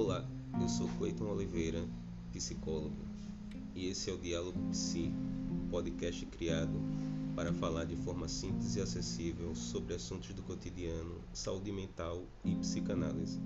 Olá, Eu sou Cleiton Oliveira, psicólogo, e esse é o Diálogo Psi, podcast criado para falar de forma simples e acessível sobre assuntos do cotidiano, saúde mental e psicanálise.